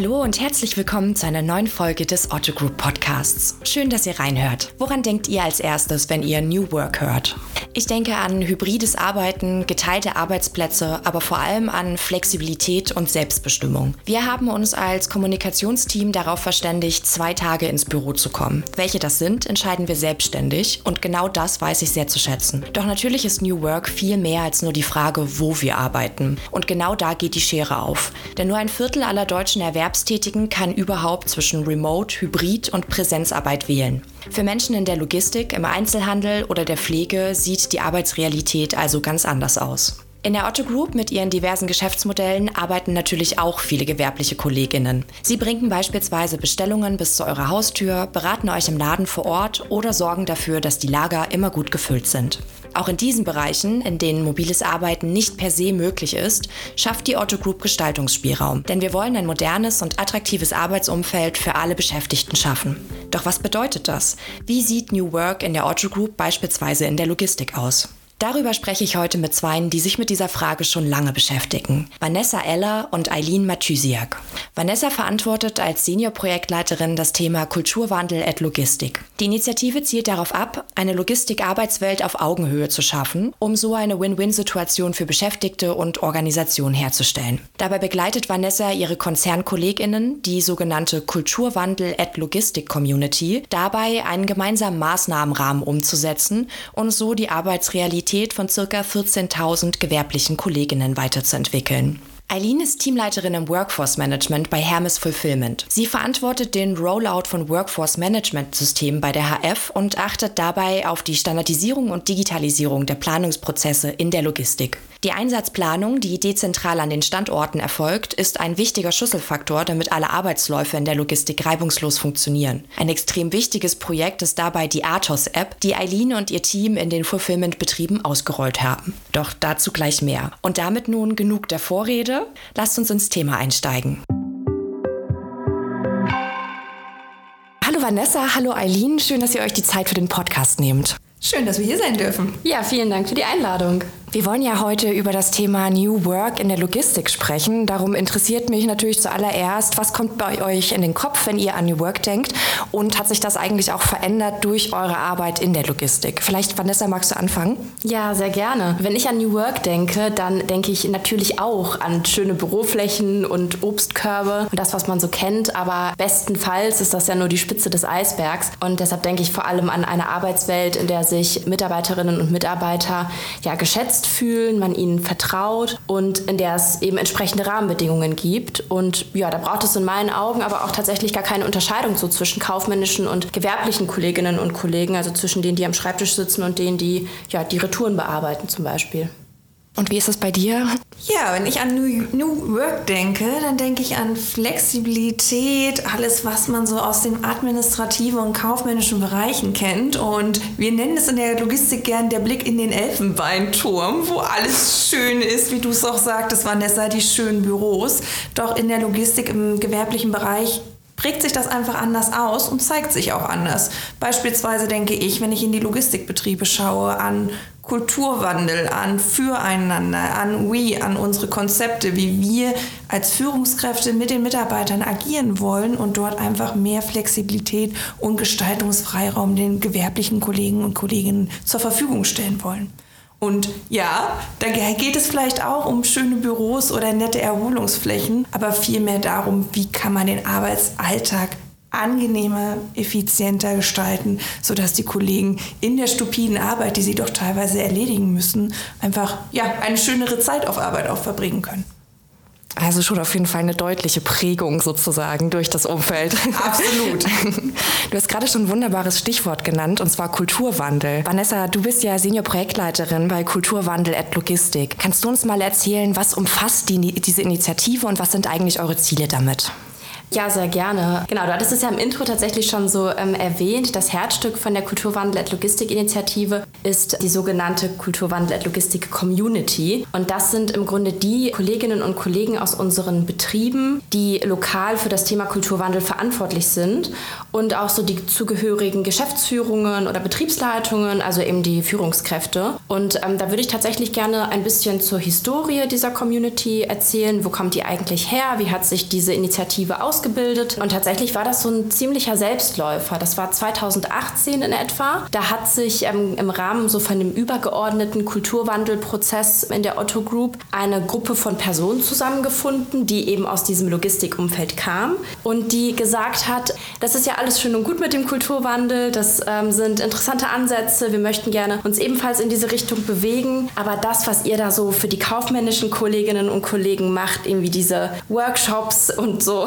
Hallo und herzlich willkommen zu einer neuen Folge des Otto Group Podcasts. Schön, dass ihr reinhört. Woran denkt ihr als erstes, wenn ihr New Work hört? Ich denke an hybrides Arbeiten, geteilte Arbeitsplätze, aber vor allem an Flexibilität und Selbstbestimmung. Wir haben uns als Kommunikationsteam darauf verständigt, zwei Tage ins Büro zu kommen. Welche das sind, entscheiden wir selbstständig und genau das weiß ich sehr zu schätzen. Doch natürlich ist New Work viel mehr als nur die Frage, wo wir arbeiten. Und genau da geht die Schere auf. Denn nur ein Viertel aller deutschen Erwerbstätigen Erwerbstätigen kann überhaupt zwischen Remote, Hybrid und Präsenzarbeit wählen. Für Menschen in der Logistik, im Einzelhandel oder der Pflege sieht die Arbeitsrealität also ganz anders aus. In der Otto Group mit ihren diversen Geschäftsmodellen arbeiten natürlich auch viele gewerbliche Kolleginnen. Sie bringen beispielsweise Bestellungen bis zu eurer Haustür, beraten euch im Laden vor Ort oder sorgen dafür, dass die Lager immer gut gefüllt sind. Auch in diesen Bereichen, in denen mobiles Arbeiten nicht per se möglich ist, schafft die Otto Group Gestaltungsspielraum. Denn wir wollen ein modernes und attraktives Arbeitsumfeld für alle Beschäftigten schaffen. Doch was bedeutet das? Wie sieht New Work in der Otto Group beispielsweise in der Logistik aus? Darüber spreche ich heute mit Zweien, die sich mit dieser Frage schon lange beschäftigen. Vanessa Eller und Eileen Matüsiak. Vanessa verantwortet als Senior-Projektleiterin das Thema Kulturwandel et Logistik. Die Initiative zielt darauf ab, eine Logistik-Arbeitswelt auf Augenhöhe zu schaffen, um so eine Win-Win-Situation für Beschäftigte und Organisationen herzustellen. Dabei begleitet Vanessa ihre Konzernkolleginnen, die sogenannte Kulturwandel et Logistik Community, dabei einen gemeinsamen Maßnahmenrahmen umzusetzen und so die Arbeitsrealität von ca. 14.000 gewerblichen Kolleginnen weiterzuentwickeln. Eileen ist Teamleiterin im Workforce Management bei Hermes Fulfillment. Sie verantwortet den Rollout von Workforce Management Systemen bei der HF und achtet dabei auf die Standardisierung und Digitalisierung der Planungsprozesse in der Logistik. Die Einsatzplanung, die dezentral an den Standorten erfolgt, ist ein wichtiger Schlüsselfaktor, damit alle Arbeitsläufe in der Logistik reibungslos funktionieren. Ein extrem wichtiges Projekt ist dabei die Athos-App, die Eileen und ihr Team in den Fulfillment-Betrieben ausgerollt haben. Doch dazu gleich mehr. Und damit nun genug der Vorrede. Lasst uns ins Thema einsteigen. Hallo Vanessa, hallo Eileen, schön, dass ihr euch die Zeit für den Podcast nehmt. Schön, dass wir hier sein dürfen. Ja, vielen Dank für die Einladung. Wir wollen ja heute über das Thema New Work in der Logistik sprechen. Darum interessiert mich natürlich zuallererst, was kommt bei euch in den Kopf, wenn ihr an New Work denkt? Und hat sich das eigentlich auch verändert durch eure Arbeit in der Logistik? Vielleicht, Vanessa, magst du anfangen? Ja, sehr gerne. Wenn ich an New Work denke, dann denke ich natürlich auch an schöne Büroflächen und Obstkörbe und das, was man so kennt. Aber bestenfalls ist das ja nur die Spitze des Eisbergs. Und deshalb denke ich vor allem an eine Arbeitswelt, in der sich Mitarbeiterinnen und Mitarbeiter ja geschätzt geschätzt fühlen, man ihnen vertraut und in der es eben entsprechende Rahmenbedingungen gibt. Und ja, da braucht es in meinen Augen aber auch tatsächlich gar keine Unterscheidung so zwischen kaufmännischen und gewerblichen Kolleginnen und Kollegen, also zwischen denen, die am Schreibtisch sitzen und denen, die ja, die Retouren bearbeiten zum Beispiel. Und wie ist es bei dir? Ja, wenn ich an New, New Work denke, dann denke ich an Flexibilität, alles, was man so aus den administrativen und kaufmännischen Bereichen kennt. Und wir nennen es in der Logistik gern der Blick in den Elfenbeinturm, wo alles schön ist, wie du es auch sagtest, Vanessa, die schönen Büros. Doch in der Logistik im gewerblichen Bereich prägt sich das einfach anders aus und zeigt sich auch anders. Beispielsweise denke ich, wenn ich in die Logistikbetriebe schaue, an Kulturwandel, an Füreinander, an We, an unsere Konzepte, wie wir als Führungskräfte mit den Mitarbeitern agieren wollen und dort einfach mehr Flexibilität und Gestaltungsfreiraum den gewerblichen Kollegen und Kolleginnen zur Verfügung stellen wollen. Und ja, da geht es vielleicht auch um schöne Büros oder nette Erholungsflächen, aber vielmehr darum, wie kann man den Arbeitsalltag angenehmer, effizienter gestalten, sodass die Kollegen in der stupiden Arbeit, die sie doch teilweise erledigen müssen, einfach ja, eine schönere Zeit auf Arbeit auch verbringen können. Also schon auf jeden Fall eine deutliche Prägung sozusagen durch das Umfeld. Absolut. Du hast gerade schon ein wunderbares Stichwort genannt, und zwar Kulturwandel. Vanessa, du bist ja Senior-Projektleiterin bei Kulturwandel at Logistik. Kannst du uns mal erzählen, was umfasst die, diese Initiative und was sind eigentlich eure Ziele damit? Ja, sehr gerne. Genau, du hattest es ja im Intro tatsächlich schon so ähm, erwähnt. Das Herzstück von der Kulturwandel at Logistik Initiative ist die sogenannte Kulturwandel at Logistik Community. Und das sind im Grunde die Kolleginnen und Kollegen aus unseren Betrieben, die lokal für das Thema Kulturwandel verantwortlich sind und auch so die zugehörigen Geschäftsführungen oder Betriebsleitungen, also eben die Führungskräfte. Und ähm, da würde ich tatsächlich gerne ein bisschen zur Historie dieser Community erzählen. Wo kommt die eigentlich her? Wie hat sich diese Initiative ausgewählt? Ausgebildet und tatsächlich war das so ein ziemlicher Selbstläufer. Das war 2018 in etwa. Da hat sich ähm, im Rahmen so von dem übergeordneten Kulturwandelprozess in der Otto Group eine Gruppe von Personen zusammengefunden, die eben aus diesem Logistikumfeld kam und die gesagt hat, das ist ja alles schön und gut mit dem Kulturwandel, das ähm, sind interessante Ansätze, wir möchten gerne uns ebenfalls in diese Richtung bewegen, aber das, was ihr da so für die kaufmännischen Kolleginnen und Kollegen macht, irgendwie diese Workshops und so,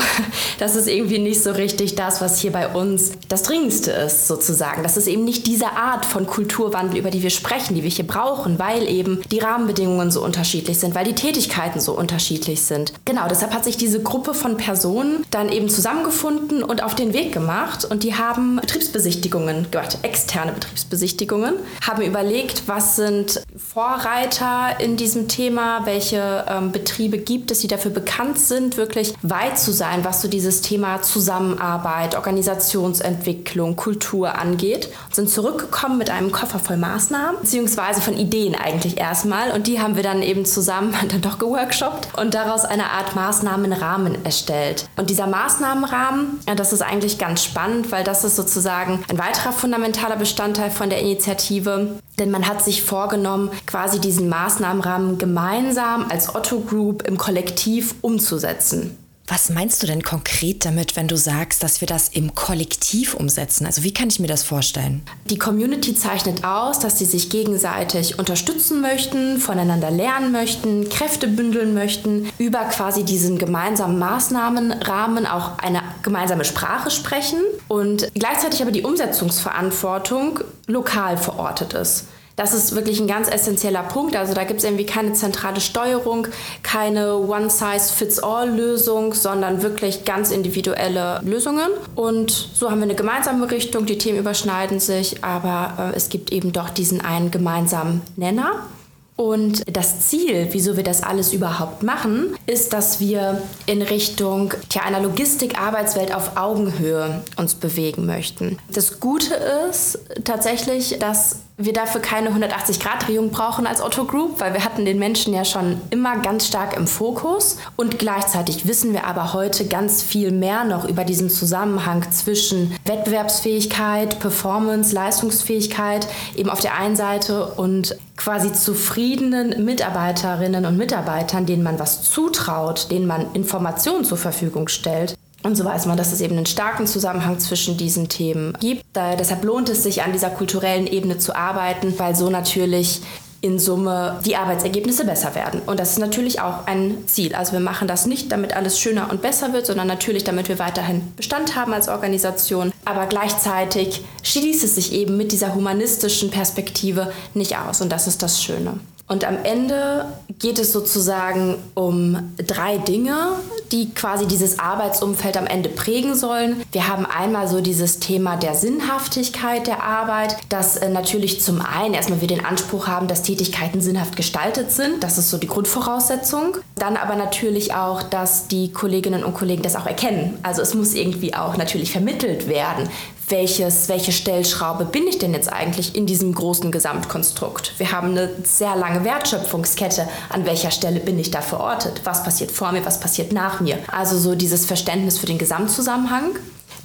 das ist irgendwie nicht so richtig das, was hier bei uns das Dringendste ist, sozusagen. Das ist eben nicht diese Art von Kulturwandel, über die wir sprechen, die wir hier brauchen, weil eben die Rahmenbedingungen so unterschiedlich sind, weil die Tätigkeiten so unterschiedlich sind. Genau, deshalb hat sich diese Gruppe von Personen dann eben zusammengefunden und auf den Weg gemacht und die haben Betriebsbesichtigungen gemacht, externe Betriebsbesichtigungen, haben überlegt, was sind Vorreiter in diesem Thema, welche ähm, Betriebe gibt es, die dafür bekannt sind, wirklich weit zu sein, was so dieses Thema Zusammenarbeit, Organisationsentwicklung, Kultur angeht. Sind zurückgekommen mit einem Koffer voll Maßnahmen, beziehungsweise von Ideen eigentlich erstmal. Und die haben wir dann eben zusammen dann doch geworkshoppt und daraus eine Art Maßnahmenrahmen erstellt. Und dieser Maßnahmenrahmen, das ist eigentlich ganz spannend, weil das ist sozusagen ein weiterer fundamentaler Bestandteil von der Initiative. Denn man hat sich vorgenommen, quasi diesen Maßnahmenrahmen gemeinsam als Otto Group im Kollektiv umzusetzen. Was meinst du denn konkret damit, wenn du sagst, dass wir das im Kollektiv umsetzen? Also wie kann ich mir das vorstellen? Die Community zeichnet aus, dass sie sich gegenseitig unterstützen möchten, voneinander lernen möchten, Kräfte bündeln möchten, über quasi diesen gemeinsamen Maßnahmenrahmen auch eine gemeinsame Sprache sprechen und gleichzeitig aber die Umsetzungsverantwortung lokal verortet ist. Das ist wirklich ein ganz essentieller Punkt. Also da gibt es irgendwie keine zentrale Steuerung, keine One-Size-Fits-All-Lösung, sondern wirklich ganz individuelle Lösungen. Und so haben wir eine gemeinsame Richtung. Die Themen überschneiden sich, aber äh, es gibt eben doch diesen einen gemeinsamen Nenner. Und das Ziel, wieso wir das alles überhaupt machen, ist, dass wir in Richtung tja, einer Logistik-Arbeitswelt auf Augenhöhe uns bewegen möchten. Das Gute ist tatsächlich, dass wir dafür keine 180-Grad-Drehung brauchen als Otto Group, weil wir hatten den Menschen ja schon immer ganz stark im Fokus. Und gleichzeitig wissen wir aber heute ganz viel mehr noch über diesen Zusammenhang zwischen Wettbewerbsfähigkeit, Performance, Leistungsfähigkeit eben auf der einen Seite und quasi zufriedenen Mitarbeiterinnen und Mitarbeitern, denen man was zutraut, denen man Informationen zur Verfügung stellt, und so weiß man, dass es eben einen starken Zusammenhang zwischen diesen Themen gibt. Da, deshalb lohnt es sich, an dieser kulturellen Ebene zu arbeiten, weil so natürlich in Summe die Arbeitsergebnisse besser werden. Und das ist natürlich auch ein Ziel. Also wir machen das nicht, damit alles schöner und besser wird, sondern natürlich, damit wir weiterhin Bestand haben als Organisation. Aber gleichzeitig schließt es sich eben mit dieser humanistischen Perspektive nicht aus. Und das ist das Schöne. Und am Ende geht es sozusagen um drei Dinge, die quasi dieses Arbeitsumfeld am Ende prägen sollen. Wir haben einmal so dieses Thema der Sinnhaftigkeit der Arbeit, dass äh, natürlich zum einen erstmal wir den Anspruch haben, dass Tätigkeiten sinnhaft gestaltet sind. Das ist so die Grundvoraussetzung. Dann aber natürlich auch, dass die Kolleginnen und Kollegen das auch erkennen. Also es muss irgendwie auch natürlich vermittelt werden welches, welche Stellschraube bin ich denn jetzt eigentlich in diesem großen Gesamtkonstrukt? Wir haben eine sehr lange Wertschöpfungskette. An welcher Stelle bin ich da verortet? Was passiert vor mir? Was passiert nach mir? Also so dieses Verständnis für den Gesamtzusammenhang.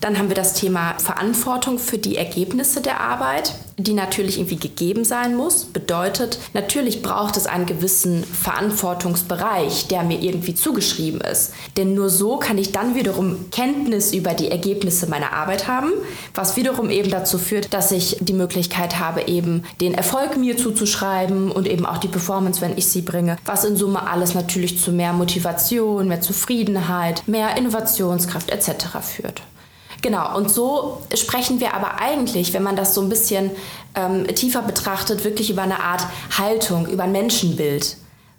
Dann haben wir das Thema Verantwortung für die Ergebnisse der Arbeit, die natürlich irgendwie gegeben sein muss. Bedeutet, natürlich braucht es einen gewissen Verantwortungsbereich, der mir irgendwie zugeschrieben ist. Denn nur so kann ich dann wiederum Kenntnis über die Ergebnisse meiner Arbeit haben, was wiederum eben dazu führt, dass ich die Möglichkeit habe, eben den Erfolg mir zuzuschreiben und eben auch die Performance, wenn ich sie bringe, was in Summe alles natürlich zu mehr Motivation, mehr Zufriedenheit, mehr Innovationskraft etc. führt. Genau, und so sprechen wir aber eigentlich, wenn man das so ein bisschen ähm, tiefer betrachtet, wirklich über eine Art Haltung, über ein Menschenbild.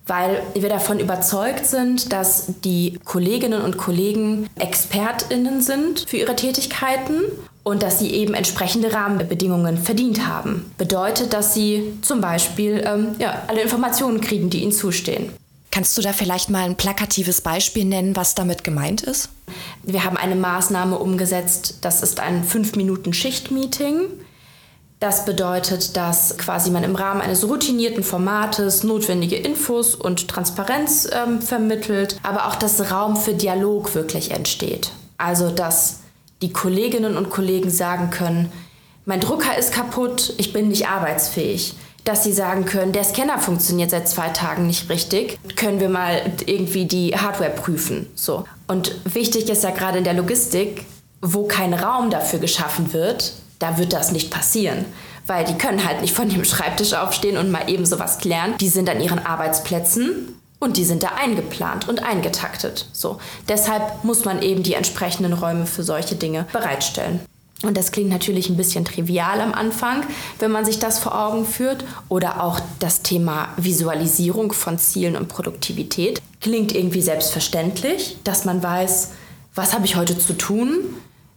weil wir davon überzeugt sind, dass die Kolleginnen und Kollegen Expertinnen sind für ihre Tätigkeiten und dass sie eben entsprechende Rahmenbedingungen verdient haben. Bedeutet, dass sie zum Beispiel ähm, ja, alle Informationen kriegen, die ihnen zustehen. Kannst du da vielleicht mal ein plakatives Beispiel nennen, was damit gemeint ist? Wir haben eine Maßnahme umgesetzt, das ist ein 5-Minuten-Schicht-Meeting. Das bedeutet, dass quasi man im Rahmen eines routinierten Formates notwendige Infos und Transparenz ähm, vermittelt, aber auch dass Raum für Dialog wirklich entsteht. Also dass die Kolleginnen und Kollegen sagen können, mein Drucker ist kaputt, ich bin nicht arbeitsfähig. Dass sie sagen können, der Scanner funktioniert seit zwei Tagen nicht richtig, können wir mal irgendwie die Hardware prüfen. So. Und wichtig ist ja gerade in der Logistik, wo kein Raum dafür geschaffen wird, da wird das nicht passieren. Weil die können halt nicht von dem Schreibtisch aufstehen und mal eben sowas klären. Die sind an ihren Arbeitsplätzen und die sind da eingeplant und eingetaktet. So. Deshalb muss man eben die entsprechenden Räume für solche Dinge bereitstellen. Und das klingt natürlich ein bisschen trivial am Anfang, wenn man sich das vor Augen führt. Oder auch das Thema Visualisierung von Zielen und Produktivität. Klingt irgendwie selbstverständlich, dass man weiß, was habe ich heute zu tun,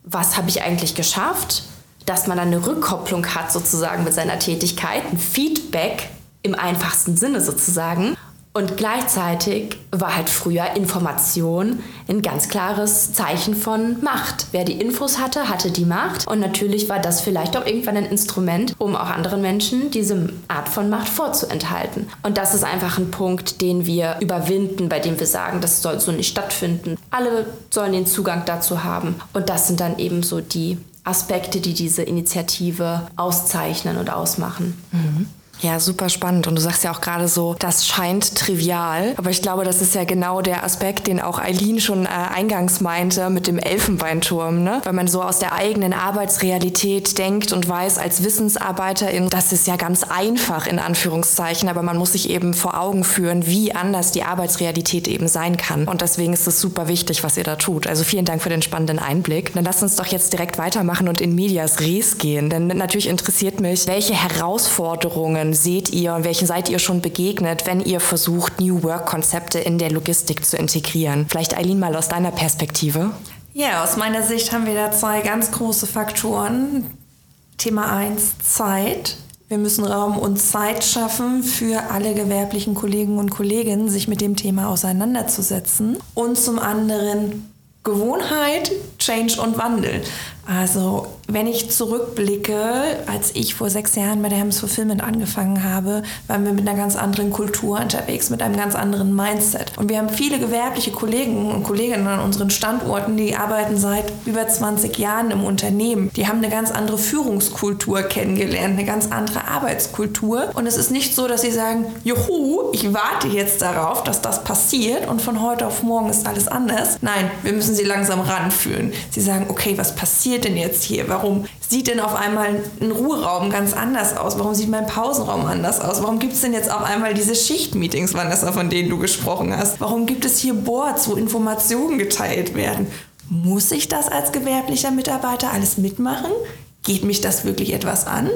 was habe ich eigentlich geschafft, dass man dann eine Rückkopplung hat sozusagen mit seiner Tätigkeit, ein Feedback im einfachsten Sinne sozusagen. Und gleichzeitig war halt früher Information ein ganz klares Zeichen von Macht. Wer die Infos hatte, hatte die Macht. Und natürlich war das vielleicht auch irgendwann ein Instrument, um auch anderen Menschen diese Art von Macht vorzuenthalten. Und das ist einfach ein Punkt, den wir überwinden, bei dem wir sagen, das soll so nicht stattfinden. Alle sollen den Zugang dazu haben. Und das sind dann eben so die Aspekte, die diese Initiative auszeichnen und ausmachen. Mhm. Ja, super spannend. Und du sagst ja auch gerade so, das scheint trivial. Aber ich glaube, das ist ja genau der Aspekt, den auch Eileen schon äh, eingangs meinte mit dem Elfenbeinturm. Ne? Weil man so aus der eigenen Arbeitsrealität denkt und weiß als Wissensarbeiterin, das ist ja ganz einfach in Anführungszeichen. Aber man muss sich eben vor Augen führen, wie anders die Arbeitsrealität eben sein kann. Und deswegen ist es super wichtig, was ihr da tut. Also vielen Dank für den spannenden Einblick. Dann lasst uns doch jetzt direkt weitermachen und in Medias Res gehen. Denn natürlich interessiert mich, welche Herausforderungen seht ihr und welchen seid ihr schon begegnet, wenn ihr versucht, New Work-Konzepte in der Logistik zu integrieren? Vielleicht Eileen mal aus deiner Perspektive. Ja, aus meiner Sicht haben wir da zwei ganz große Faktoren. Thema 1, Zeit. Wir müssen Raum und Zeit schaffen für alle gewerblichen Kollegen und Kolleginnen, sich mit dem Thema auseinanderzusetzen. Und zum anderen Gewohnheit, Change und Wandel. Also wenn ich zurückblicke, als ich vor sechs Jahren bei der Hems Fulfillment angefangen habe, waren wir mit einer ganz anderen Kultur unterwegs, mit einem ganz anderen Mindset. Und wir haben viele gewerbliche Kollegen und Kolleginnen an unseren Standorten, die arbeiten seit über 20 Jahren im Unternehmen. Die haben eine ganz andere Führungskultur kennengelernt, eine ganz andere Arbeitskultur. Und es ist nicht so, dass sie sagen, juhu, ich warte jetzt darauf, dass das passiert und von heute auf morgen ist alles anders. Nein, wir müssen sie langsam ranführen. Sie sagen, okay, was passiert? Passiert denn jetzt hier? Warum sieht denn auf einmal ein Ruheraum ganz anders aus? Warum sieht mein Pausenraum anders aus? Warum gibt es denn jetzt auf einmal diese Schichtmeetings, Vanessa, von denen du gesprochen hast? Warum gibt es hier Boards, wo Informationen geteilt werden? Muss ich das als gewerblicher Mitarbeiter alles mitmachen? Geht mich das wirklich etwas an?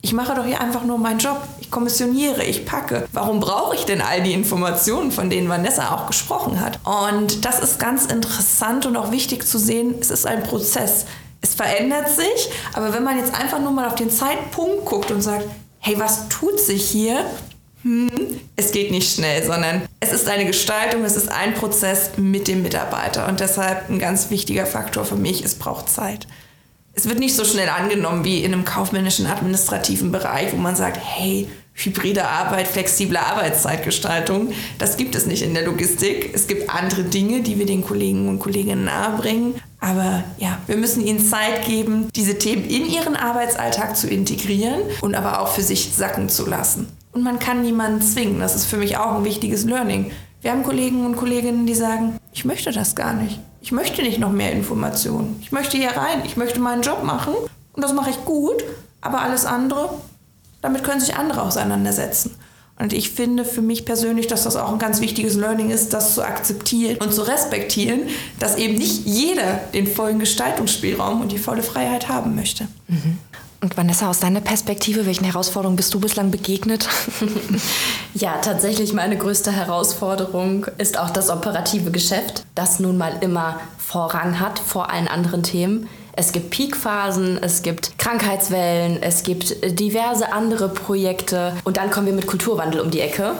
Ich mache doch hier einfach nur meinen Job. Ich kommissioniere, ich packe. Warum brauche ich denn all die Informationen, von denen Vanessa auch gesprochen hat? Und das ist ganz interessant und auch wichtig zu sehen. Es ist ein Prozess es verändert sich, aber wenn man jetzt einfach nur mal auf den Zeitpunkt guckt und sagt, hey, was tut sich hier? Hm, es geht nicht schnell, sondern es ist eine Gestaltung, es ist ein Prozess mit dem Mitarbeiter und deshalb ein ganz wichtiger Faktor für mich, es braucht Zeit. Es wird nicht so schnell angenommen wie in einem kaufmännischen administrativen Bereich, wo man sagt, hey, hybride Arbeit, flexible Arbeitszeitgestaltung. Das gibt es nicht in der Logistik. Es gibt andere Dinge, die wir den Kollegen und Kolleginnen nahebringen. Aber ja, wir müssen ihnen Zeit geben, diese Themen in ihren Arbeitsalltag zu integrieren und aber auch für sich sacken zu lassen. Und man kann niemanden zwingen. Das ist für mich auch ein wichtiges Learning. Wir haben Kollegen und Kolleginnen, die sagen, ich möchte das gar nicht. Ich möchte nicht noch mehr Informationen. Ich möchte hier rein. Ich möchte meinen Job machen. Und das mache ich gut. Aber alles andere, damit können sich andere auseinandersetzen. Und ich finde für mich persönlich, dass das auch ein ganz wichtiges Learning ist, das zu akzeptieren und zu respektieren, dass eben nicht jeder den vollen Gestaltungsspielraum und die volle Freiheit haben möchte. Mhm. Und Vanessa, aus deiner Perspektive, welchen Herausforderungen bist du bislang begegnet? ja, tatsächlich meine größte Herausforderung ist auch das operative Geschäft, das nun mal immer Vorrang hat vor allen anderen Themen. Es gibt Peakphasen, es gibt Krankheitswellen, es gibt diverse andere Projekte und dann kommen wir mit Kulturwandel um die Ecke.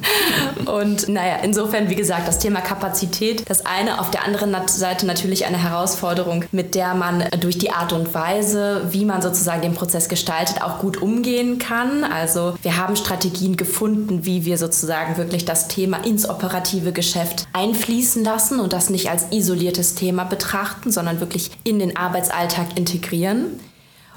und naja, insofern, wie gesagt, das Thema Kapazität, das eine, auf der anderen Seite natürlich eine Herausforderung, mit der man durch die Art und Weise, wie man sozusagen den Prozess gestaltet, auch gut umgehen kann. Also wir haben Strategien gefunden, wie wir sozusagen wirklich das Thema ins operative Geschäft einfließen lassen und das nicht als isoliertes Thema betrachten, sondern wirklich in den Arbeitsalltag integrieren.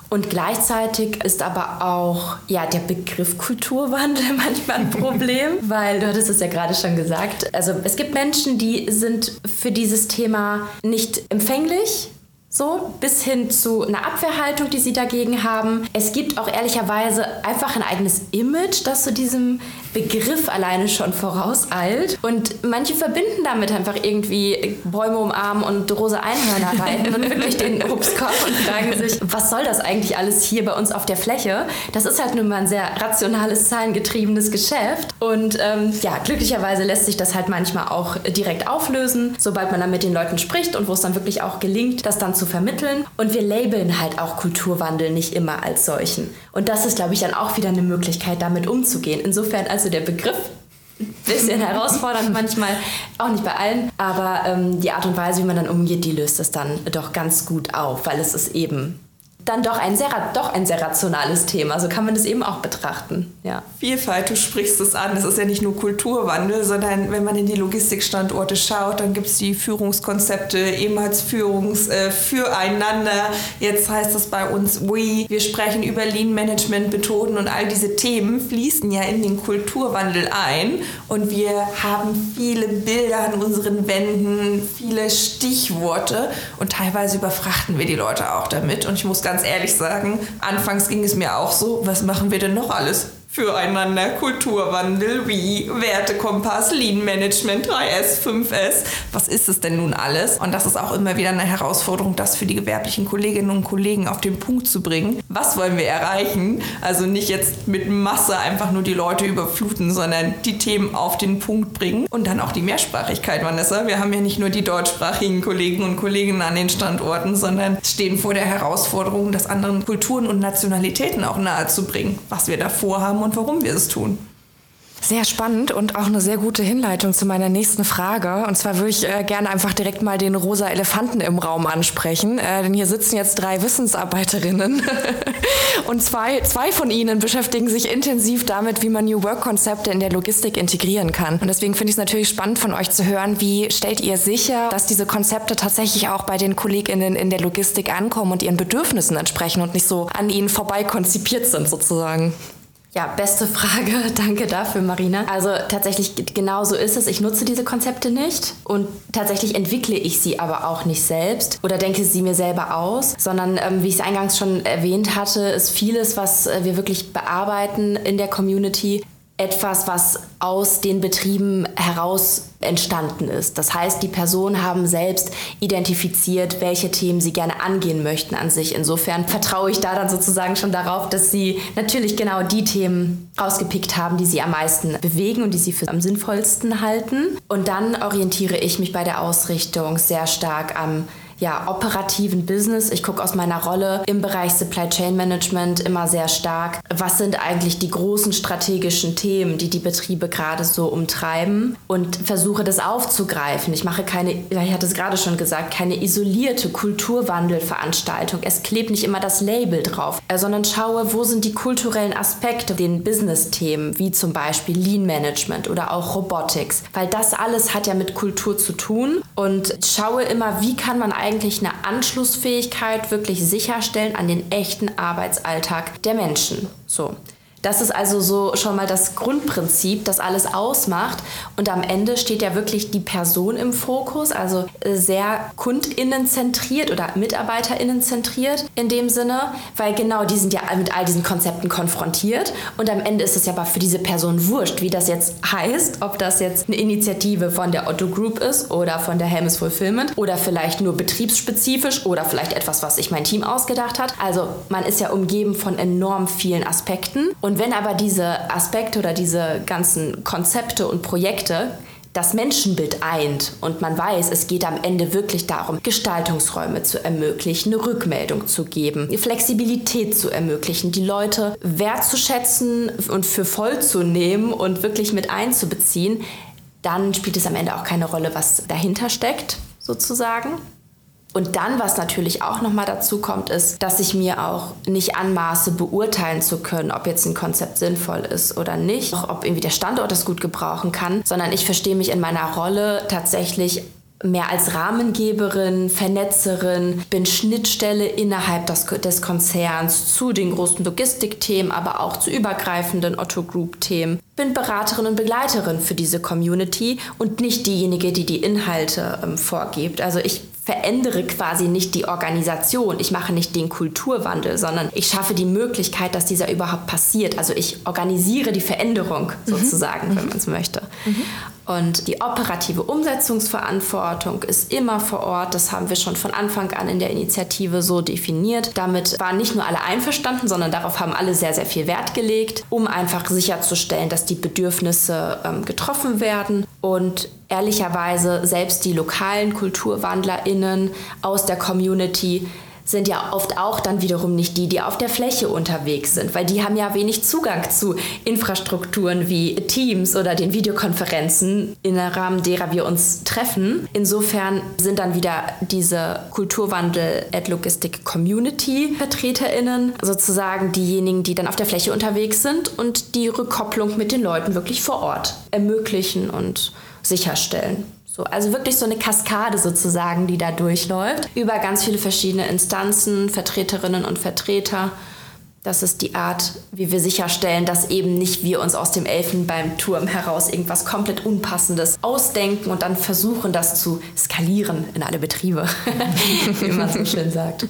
Und gleichzeitig ist aber auch ja, der Begriff Kulturwandel manchmal ein Problem, weil du hattest es ja gerade schon gesagt. Also es gibt Menschen, die sind für dieses Thema nicht empfänglich, so, bis hin zu einer Abwehrhaltung, die sie dagegen haben. Es gibt auch ehrlicherweise einfach ein eigenes Image, das zu diesem Begriff alleine schon vorauseilt. Und manche verbinden damit einfach irgendwie Bäume umarmen und rosa Einhörner reiten und wirklich den Obstkorb und fragen sich, was soll das eigentlich alles hier bei uns auf der Fläche? Das ist halt nun mal ein sehr rationales, zahlengetriebenes Geschäft. Und ähm, ja, glücklicherweise lässt sich das halt manchmal auch direkt auflösen, sobald man dann mit den Leuten spricht und wo es dann wirklich auch gelingt, das dann zu vermitteln. Und wir labeln halt auch Kulturwandel nicht immer als solchen. Und das ist, glaube ich, dann auch wieder eine Möglichkeit, damit umzugehen. Insofern also der Begriff bisschen herausfordernd manchmal, auch nicht bei allen, aber ähm, die Art und Weise, wie man dann umgeht, die löst es dann doch ganz gut auf, weil es ist eben dann doch ein sehr, doch ein sehr rationales Thema. So kann man das eben auch betrachten. Ja. Vielfalt, du sprichst es an. Es ist ja nicht nur Kulturwandel, sondern wenn man in die Logistikstandorte schaut, dann gibt es die Führungskonzepte, ehemals Führungs äh, füreinander. Jetzt heißt es bei uns We. Wir sprechen über Lean Management Methoden und all diese Themen fließen ja in den Kulturwandel ein. Und wir haben viele Bilder an unseren Wänden, viele Stichworte und teilweise überfrachten wir die Leute auch damit. Und ich muss ganz ganz ehrlich sagen, anfangs ging es mir auch so, was machen wir denn noch alles? Füreinander, Kulturwandel wie Wertekompass, Lean Management, 3S, 5S. Was ist es denn nun alles? Und das ist auch immer wieder eine Herausforderung, das für die gewerblichen Kolleginnen und Kollegen auf den Punkt zu bringen. Was wollen wir erreichen? Also nicht jetzt mit Masse einfach nur die Leute überfluten, sondern die Themen auf den Punkt bringen und dann auch die Mehrsprachigkeit, Vanessa. Wir haben ja nicht nur die deutschsprachigen Kollegen und Kolleginnen an den Standorten, sondern stehen vor der Herausforderung, das anderen Kulturen und Nationalitäten auch nahezubringen, was wir da vorhaben und warum wir es tun. Sehr spannend und auch eine sehr gute Hinleitung zu meiner nächsten Frage. Und zwar würde ich äh, gerne einfach direkt mal den rosa Elefanten im Raum ansprechen. Äh, denn hier sitzen jetzt drei Wissensarbeiterinnen. und zwei, zwei von ihnen beschäftigen sich intensiv damit, wie man New Work-Konzepte in der Logistik integrieren kann. Und deswegen finde ich es natürlich spannend von euch zu hören, wie stellt ihr sicher, dass diese Konzepte tatsächlich auch bei den KollegInnen in der Logistik ankommen und ihren Bedürfnissen entsprechen und nicht so an ihnen vorbei konzipiert sind sozusagen. Ja, beste Frage. Danke dafür, Marina. Also tatsächlich genau so ist es. Ich nutze diese Konzepte nicht und tatsächlich entwickle ich sie aber auch nicht selbst oder denke sie mir selber aus, sondern ähm, wie ich es eingangs schon erwähnt hatte, ist vieles, was äh, wir wirklich bearbeiten in der Community, etwas, was aus den Betrieben heraus entstanden ist. Das heißt, die Personen haben selbst identifiziert, welche Themen sie gerne angehen möchten an sich. Insofern vertraue ich da dann sozusagen schon darauf, dass sie natürlich genau die Themen rausgepickt haben, die sie am meisten bewegen und die sie für am sinnvollsten halten. Und dann orientiere ich mich bei der Ausrichtung sehr stark am ja, operativen Business. Ich gucke aus meiner Rolle im Bereich Supply Chain Management immer sehr stark, was sind eigentlich die großen strategischen Themen, die die Betriebe gerade so umtreiben und versuche das aufzugreifen. Ich mache keine, ich hatte es gerade schon gesagt, keine isolierte Kulturwandelveranstaltung. Es klebt nicht immer das Label drauf, äh, sondern schaue, wo sind die kulturellen Aspekte, den Business-Themen, wie zum Beispiel Lean Management oder auch Robotics, weil das alles hat ja mit Kultur zu tun und schaue immer, wie kann man eigentlich eigentlich eine Anschlussfähigkeit wirklich sicherstellen an den echten Arbeitsalltag der Menschen. So. Das ist also so schon mal das Grundprinzip, das alles ausmacht. Und am Ende steht ja wirklich die Person im Fokus, also sehr kundinnenzentriert oder mitarbeiterinnenzentriert in dem Sinne, weil genau die sind ja mit all diesen Konzepten konfrontiert. Und am Ende ist es ja aber für diese Person wurscht, wie das jetzt heißt, ob das jetzt eine Initiative von der Otto Group ist oder von der Helmes Fulfillment oder vielleicht nur betriebsspezifisch oder vielleicht etwas, was sich mein Team ausgedacht hat. Also man ist ja umgeben von enorm vielen Aspekten. Wenn aber diese Aspekte oder diese ganzen Konzepte und Projekte das Menschenbild eint und man weiß, es geht am Ende wirklich darum, Gestaltungsräume zu ermöglichen, eine Rückmeldung zu geben, Flexibilität zu ermöglichen, die Leute wertzuschätzen und für voll zu nehmen und wirklich mit einzubeziehen, dann spielt es am Ende auch keine Rolle, was dahinter steckt, sozusagen. Und dann, was natürlich auch nochmal dazu kommt, ist, dass ich mir auch nicht anmaße, beurteilen zu können, ob jetzt ein Konzept sinnvoll ist oder nicht, auch ob irgendwie der Standort es gut gebrauchen kann, sondern ich verstehe mich in meiner Rolle tatsächlich mehr als Rahmengeberin, Vernetzerin, bin Schnittstelle innerhalb des, des Konzerns zu den großen Logistikthemen, aber auch zu übergreifenden Otto Group-Themen. Bin Beraterin und Begleiterin für diese Community und nicht diejenige, die die Inhalte ähm, vorgibt. Also ich verändere quasi nicht die Organisation, ich mache nicht den Kulturwandel, sondern ich schaffe die Möglichkeit, dass dieser überhaupt passiert. Also ich organisiere die Veränderung mhm. sozusagen, mhm. wenn man es möchte. Mhm. Und die operative Umsetzungsverantwortung ist immer vor Ort. Das haben wir schon von Anfang an in der Initiative so definiert. Damit waren nicht nur alle einverstanden, sondern darauf haben alle sehr, sehr viel Wert gelegt, um einfach sicherzustellen, dass die Bedürfnisse ähm, getroffen werden. Und ehrlicherweise selbst die lokalen KulturwandlerInnen aus der Community sind ja oft auch dann wiederum nicht die, die auf der Fläche unterwegs sind, weil die haben ja wenig Zugang zu Infrastrukturen wie Teams oder den Videokonferenzen, im Rahmen derer wir uns treffen. Insofern sind dann wieder diese Kulturwandel at Logistik Community VertreterInnen sozusagen diejenigen, die dann auf der Fläche unterwegs sind und die Rückkopplung mit den Leuten wirklich vor Ort ermöglichen und sicherstellen. So, also wirklich so eine Kaskade sozusagen, die da durchläuft, über ganz viele verschiedene Instanzen, Vertreterinnen und Vertreter. Das ist die Art, wie wir sicherstellen, dass eben nicht wir uns aus dem Elfenbeinturm heraus irgendwas komplett Unpassendes ausdenken und dann versuchen, das zu skalieren in alle Betriebe, wie man so schön sagt.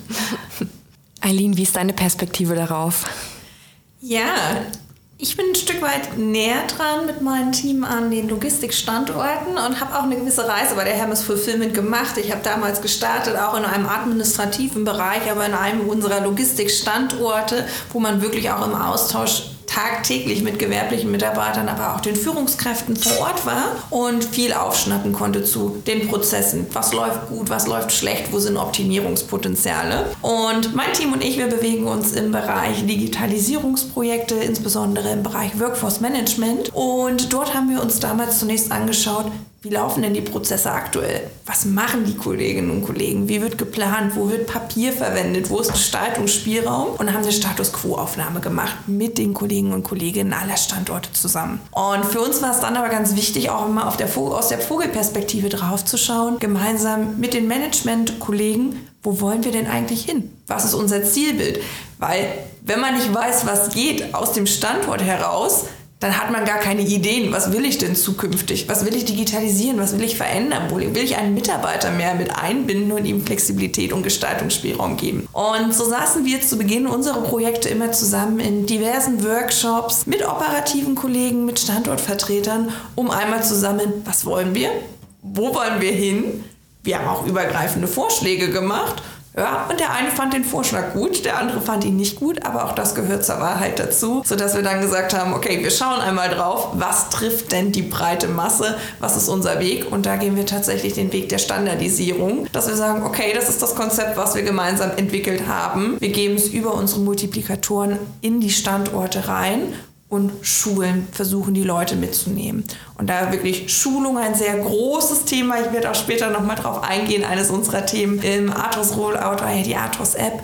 Eileen, wie ist deine Perspektive darauf? Ja, ich bin ein Stück weit näher dran mit meinem Team an den Logistikstandorten und habe auch eine gewisse Reise bei der Hermes Fulfillment gemacht. Ich habe damals gestartet, auch in einem administrativen Bereich, aber in einem unserer Logistikstandorte, wo man wirklich auch im Austausch tagtäglich mit gewerblichen Mitarbeitern, aber auch den Führungskräften vor Ort war und viel aufschnappen konnte zu den Prozessen. Was läuft gut, was läuft schlecht, wo sind Optimierungspotenziale. Und mein Team und ich, wir bewegen uns im Bereich Digitalisierungsprojekte, insbesondere im Bereich Workforce Management. Und dort haben wir uns damals zunächst angeschaut, wie laufen denn die Prozesse aktuell? Was machen die Kolleginnen und Kollegen? Wie wird geplant? Wo wird Papier verwendet? Wo ist Gestaltungsspielraum? Und haben eine Status Quo-Aufnahme gemacht mit den Kollegen und Kolleginnen aller Standorte zusammen. Und für uns war es dann aber ganz wichtig, auch immer auf der aus der Vogelperspektive drauf zu schauen, gemeinsam mit den Management-Kollegen, wo wollen wir denn eigentlich hin? Was ist unser Zielbild? Weil wenn man nicht weiß, was geht aus dem Standort heraus, dann hat man gar keine Ideen, was will ich denn zukünftig, was will ich digitalisieren, was will ich verändern, will ich einen Mitarbeiter mehr mit einbinden und ihm Flexibilität und Gestaltungsspielraum geben. Und so saßen wir zu Beginn unserer Projekte immer zusammen in diversen Workshops mit operativen Kollegen, mit Standortvertretern, um einmal zu sammeln, was wollen wir, wo wollen wir hin. Wir haben auch übergreifende Vorschläge gemacht ja, und der eine fand den Vorschlag gut, der andere fand ihn nicht gut, aber auch das gehört zur Wahrheit dazu, sodass wir dann gesagt haben, okay, wir schauen einmal drauf, was trifft denn die breite Masse, was ist unser Weg und da gehen wir tatsächlich den Weg der Standardisierung, dass wir sagen, okay, das ist das Konzept, was wir gemeinsam entwickelt haben. Wir geben es über unsere Multiplikatoren in die Standorte rein und Schulen versuchen, die Leute mitzunehmen. Und da wirklich Schulung ein sehr großes Thema. Ich werde auch später nochmal drauf eingehen. Eines unserer Themen im Athos Rollout ja die Athos App.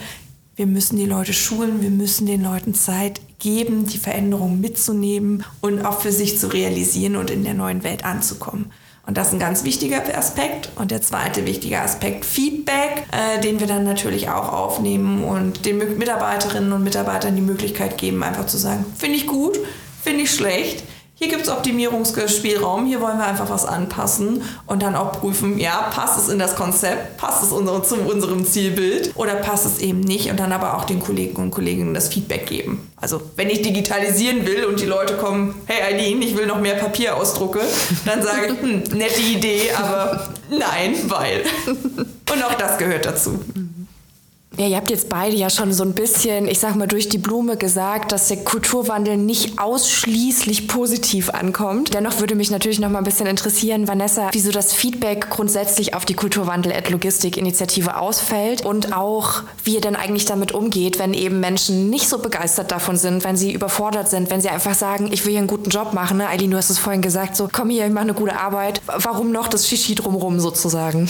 Wir müssen die Leute schulen, wir müssen den Leuten Zeit geben, die Veränderungen mitzunehmen und auch für sich zu realisieren und in der neuen Welt anzukommen. Und das ist ein ganz wichtiger Aspekt. Und der zweite wichtige Aspekt, Feedback, äh, den wir dann natürlich auch aufnehmen und den Mitarbeiterinnen und Mitarbeitern die Möglichkeit geben, einfach zu sagen, finde ich gut, finde ich schlecht hier gibt es Optimierungsspielraum, hier wollen wir einfach was anpassen und dann auch prüfen, ja, passt es in das Konzept, passt es unsere, zu unserem Zielbild oder passt es eben nicht und dann aber auch den Kollegen und Kolleginnen das Feedback geben. Also wenn ich digitalisieren will und die Leute kommen, hey Eileen, ich will noch mehr Papierausdrucke, dann sage ich, hm, nette Idee, aber nein, weil. Und auch das gehört dazu. Ja, ihr habt jetzt beide ja schon so ein bisschen, ich sag mal, durch die Blume gesagt, dass der Kulturwandel nicht ausschließlich positiv ankommt. Dennoch würde mich natürlich noch mal ein bisschen interessieren, Vanessa, wieso das Feedback grundsätzlich auf die Kulturwandel-Logistik-Initiative ausfällt und auch, wie ihr denn eigentlich damit umgeht, wenn eben Menschen nicht so begeistert davon sind, wenn sie überfordert sind, wenn sie einfach sagen, ich will hier einen guten Job machen. Ne? Eileen, du hast es vorhin gesagt, so komm hier, ich mache eine gute Arbeit. Warum noch das Shishi drumrum sozusagen?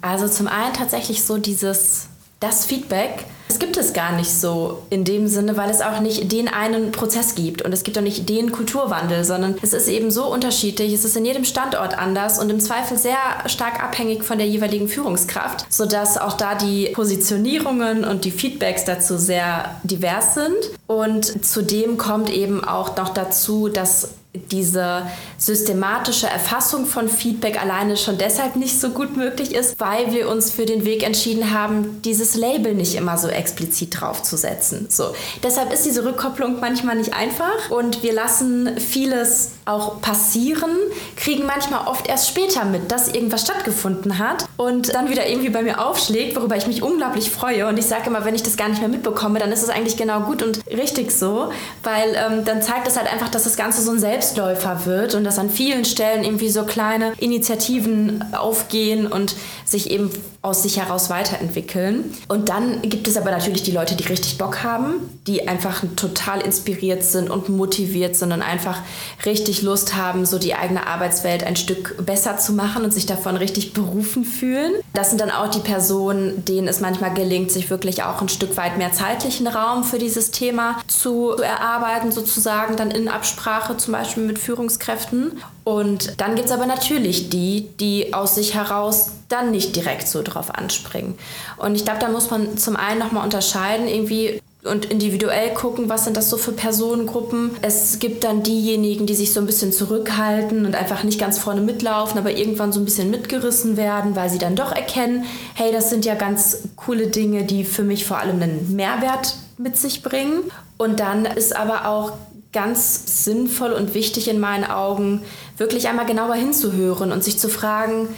Also zum einen tatsächlich so dieses das Feedback, das gibt es gar nicht so in dem Sinne, weil es auch nicht den einen Prozess gibt. Und es gibt auch nicht den Kulturwandel, sondern es ist eben so unterschiedlich, es ist in jedem Standort anders und im Zweifel sehr stark abhängig von der jeweiligen Führungskraft, sodass auch da die Positionierungen und die Feedbacks dazu sehr divers sind. Und zudem kommt eben auch noch dazu, dass diese systematische Erfassung von Feedback alleine schon deshalb nicht so gut möglich ist, weil wir uns für den Weg entschieden haben, dieses Label nicht immer so explizit draufzusetzen. So. Deshalb ist diese Rückkopplung manchmal nicht einfach und wir lassen vieles auch passieren, kriegen manchmal oft erst später mit, dass irgendwas stattgefunden hat und dann wieder irgendwie bei mir aufschlägt, worüber ich mich unglaublich freue. Und ich sage immer, wenn ich das gar nicht mehr mitbekomme, dann ist es eigentlich genau gut und richtig so, weil ähm, dann zeigt es halt einfach, dass das Ganze so ein Selbstläufer wird und dass an vielen Stellen irgendwie so kleine Initiativen aufgehen und sich eben aus sich heraus weiterentwickeln. Und dann gibt es aber natürlich die Leute, die richtig Bock haben, die einfach total inspiriert sind und motiviert sind und einfach richtig Lust haben, so die eigene Arbeitswelt ein Stück besser zu machen und sich davon richtig berufen fühlen. Das sind dann auch die Personen, denen es manchmal gelingt, sich wirklich auch ein Stück weit mehr zeitlichen Raum für dieses Thema zu erarbeiten, sozusagen dann in Absprache zum Beispiel mit Führungskräften. Und dann gibt es aber natürlich die, die aus sich heraus dann nicht direkt so drauf anspringen. Und ich glaube, da muss man zum einen nochmal unterscheiden, irgendwie und individuell gucken, was sind das so für Personengruppen. Es gibt dann diejenigen, die sich so ein bisschen zurückhalten und einfach nicht ganz vorne mitlaufen, aber irgendwann so ein bisschen mitgerissen werden, weil sie dann doch erkennen, hey, das sind ja ganz coole Dinge, die für mich vor allem einen Mehrwert mit sich bringen. Und dann ist aber auch ganz sinnvoll und wichtig in meinen Augen, wirklich einmal genauer hinzuhören und sich zu fragen,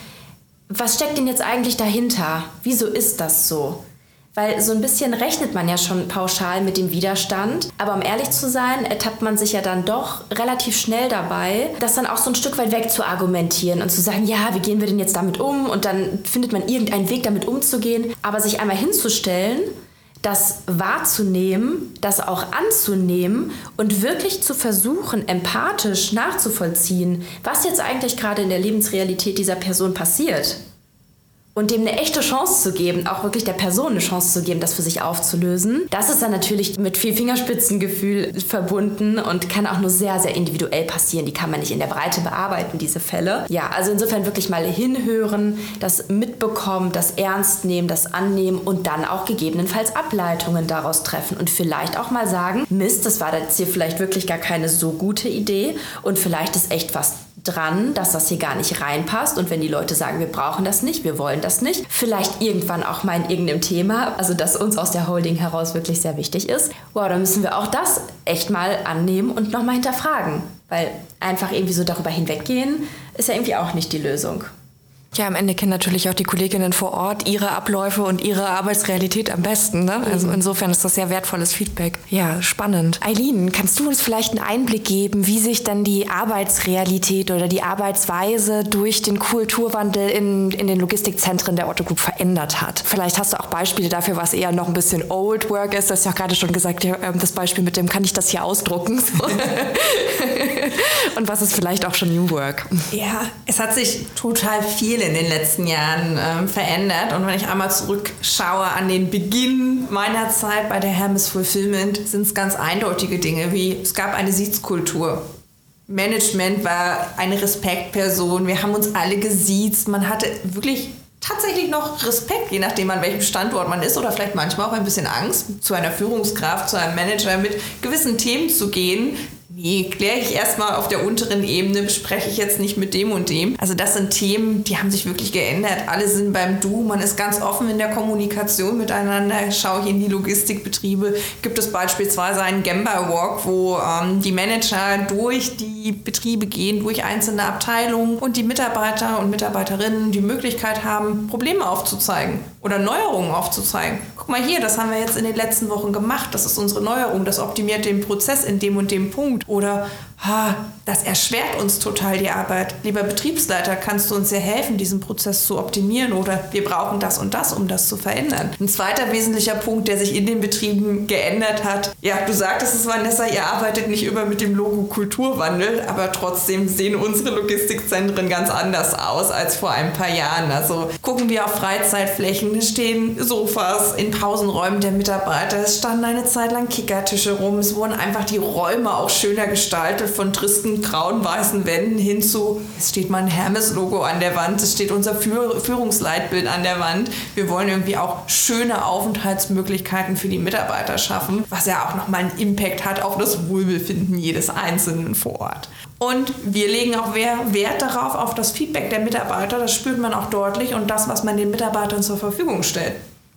was steckt denn jetzt eigentlich dahinter? Wieso ist das so? Weil so ein bisschen rechnet man ja schon pauschal mit dem Widerstand. Aber um ehrlich zu sein, ertappt man sich ja dann doch relativ schnell dabei, das dann auch so ein Stück weit weg zu argumentieren und zu sagen, ja, wie gehen wir denn jetzt damit um? Und dann findet man irgendeinen Weg, damit umzugehen. Aber sich einmal hinzustellen das wahrzunehmen, das auch anzunehmen und wirklich zu versuchen, empathisch nachzuvollziehen, was jetzt eigentlich gerade in der Lebensrealität dieser Person passiert und dem eine echte Chance zu geben, auch wirklich der Person eine Chance zu geben, das für sich aufzulösen. Das ist dann natürlich mit viel Fingerspitzengefühl verbunden und kann auch nur sehr, sehr individuell passieren. Die kann man nicht in der Breite bearbeiten, diese Fälle. Ja, also insofern wirklich mal hinhören, das mitbekommen, das ernst nehmen, das annehmen und dann auch gegebenenfalls Ableitungen daraus treffen und vielleicht auch mal sagen, Mist, das war jetzt hier vielleicht wirklich gar keine so gute Idee und vielleicht ist echt was dran, dass das hier gar nicht reinpasst. Und wenn die Leute sagen, wir brauchen das nicht, wir wollen das nicht, vielleicht irgendwann auch mal in irgendeinem Thema, also das uns aus der Holding heraus wirklich sehr wichtig ist, wow, dann müssen wir auch das echt mal annehmen und nochmal hinterfragen. Weil einfach irgendwie so darüber hinweggehen, ist ja irgendwie auch nicht die Lösung. Ja, am Ende kennen natürlich auch die Kolleginnen vor Ort ihre Abläufe und ihre Arbeitsrealität am besten. Ne? Also mhm. insofern ist das sehr wertvolles Feedback. Ja, spannend. Eileen, kannst du uns vielleicht einen Einblick geben, wie sich dann die Arbeitsrealität oder die Arbeitsweise durch den Kulturwandel in, in den Logistikzentren der Otto Group verändert hat? Vielleicht hast du auch Beispiele dafür, was eher noch ein bisschen Old Work ist. Das ist ja gerade schon gesagt, ähm, das Beispiel mit dem, kann ich das hier ausdrucken? und was ist vielleicht auch schon New Work? Ja, es hat sich total viel in den letzten Jahren äh, verändert. Und wenn ich einmal zurückschaue an den Beginn meiner Zeit bei der Hermes Fulfillment, sind es ganz eindeutige Dinge wie es gab eine Sitzkultur. Management war eine Respektperson. Wir haben uns alle gesiezt. Man hatte wirklich tatsächlich noch Respekt, je nachdem an welchem Standort man ist oder vielleicht manchmal auch ein bisschen Angst, zu einer Führungskraft, zu einem Manager mit gewissen Themen zu gehen, Nee, kläre ich erstmal auf der unteren Ebene, bespreche ich jetzt nicht mit dem und dem. Also das sind Themen, die haben sich wirklich geändert. Alle sind beim Du, man ist ganz offen in der Kommunikation miteinander. Schaue ich in die Logistikbetriebe, gibt es beispielsweise einen Gamba Walk, wo ähm, die Manager durch die Betriebe gehen, durch einzelne Abteilungen und die Mitarbeiter und Mitarbeiterinnen die Möglichkeit haben, Probleme aufzuzeigen oder Neuerungen aufzuzeigen. Guck mal hier, das haben wir jetzt in den letzten Wochen gemacht. Das ist unsere Neuerung. Das optimiert den Prozess in dem und dem Punkt. Oder das erschwert uns total die Arbeit. Lieber Betriebsleiter, kannst du uns sehr helfen, diesen Prozess zu optimieren oder wir brauchen das und das, um das zu verändern. Ein zweiter wesentlicher Punkt, der sich in den Betrieben geändert hat. Ja, du sagtest es, Vanessa, ihr arbeitet nicht immer mit dem Logo Kulturwandel, aber trotzdem sehen unsere Logistikzentren ganz anders aus als vor ein paar Jahren. Also gucken wir auf Freizeitflächen, es stehen Sofas in Pausenräumen der Mitarbeiter, es standen eine Zeit lang Kickertische rum, es wurden einfach die Räume auch schöner gestaltet von tristen grauen, weißen Wänden hin zu, es steht mal ein Hermes-Logo an der Wand, es steht unser Führ Führungsleitbild an der Wand. Wir wollen irgendwie auch schöne Aufenthaltsmöglichkeiten für die Mitarbeiter schaffen, was ja auch nochmal einen Impact hat auf das Wohlbefinden jedes Einzelnen vor Ort. Und wir legen auch Wert darauf, auf das Feedback der Mitarbeiter. Das spürt man auch deutlich und das, was man den Mitarbeitern zur Verfügung stellt.